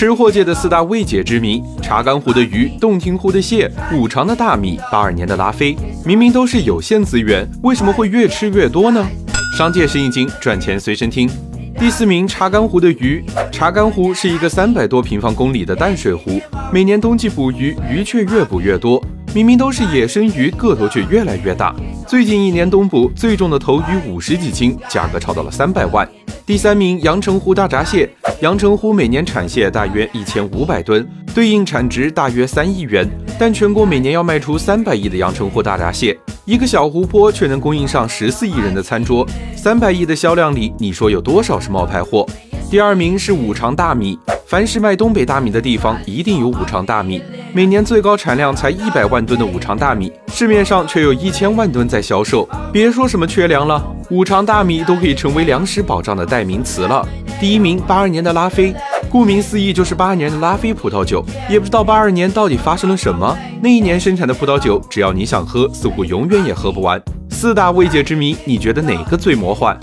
吃货界的四大未解之谜：查干湖的鱼、洞庭湖的蟹、五常的大米、八二年的拉菲。明明都是有限资源，为什么会越吃越多呢？商界生意经，赚钱随身听。第四名，查干湖的鱼。查干湖是一个三百多平方公里的淡水湖，每年冬季捕鱼，鱼却越捕越多。明明都是野生鱼，个头却越来越大。最近一年冬捕最重的头鱼五十几斤，价格超到了三百万。第三名，阳澄湖大闸蟹。阳澄湖每年产蟹大约一千五百吨，对应产值大约三亿元。但全国每年要卖出三百亿的阳澄湖大闸蟹，一个小湖泊却能供应上十四亿人的餐桌。三百亿的销量里，你说有多少是冒牌货？第二名是五常大米。凡是卖东北大米的地方，一定有五常大米。每年最高产量才一百万吨的五常大米，市面上却有一千万吨在销售。别说什么缺粮了，五常大米都可以成为粮食保障的代名词了。第一名，八二年的拉菲，顾名思义就是八二年的拉菲葡萄酒。也不知道八二年到底发生了什么，那一年生产的葡萄酒，只要你想喝，似乎永远也喝不完。四大未解之谜，你觉得哪个最魔幻？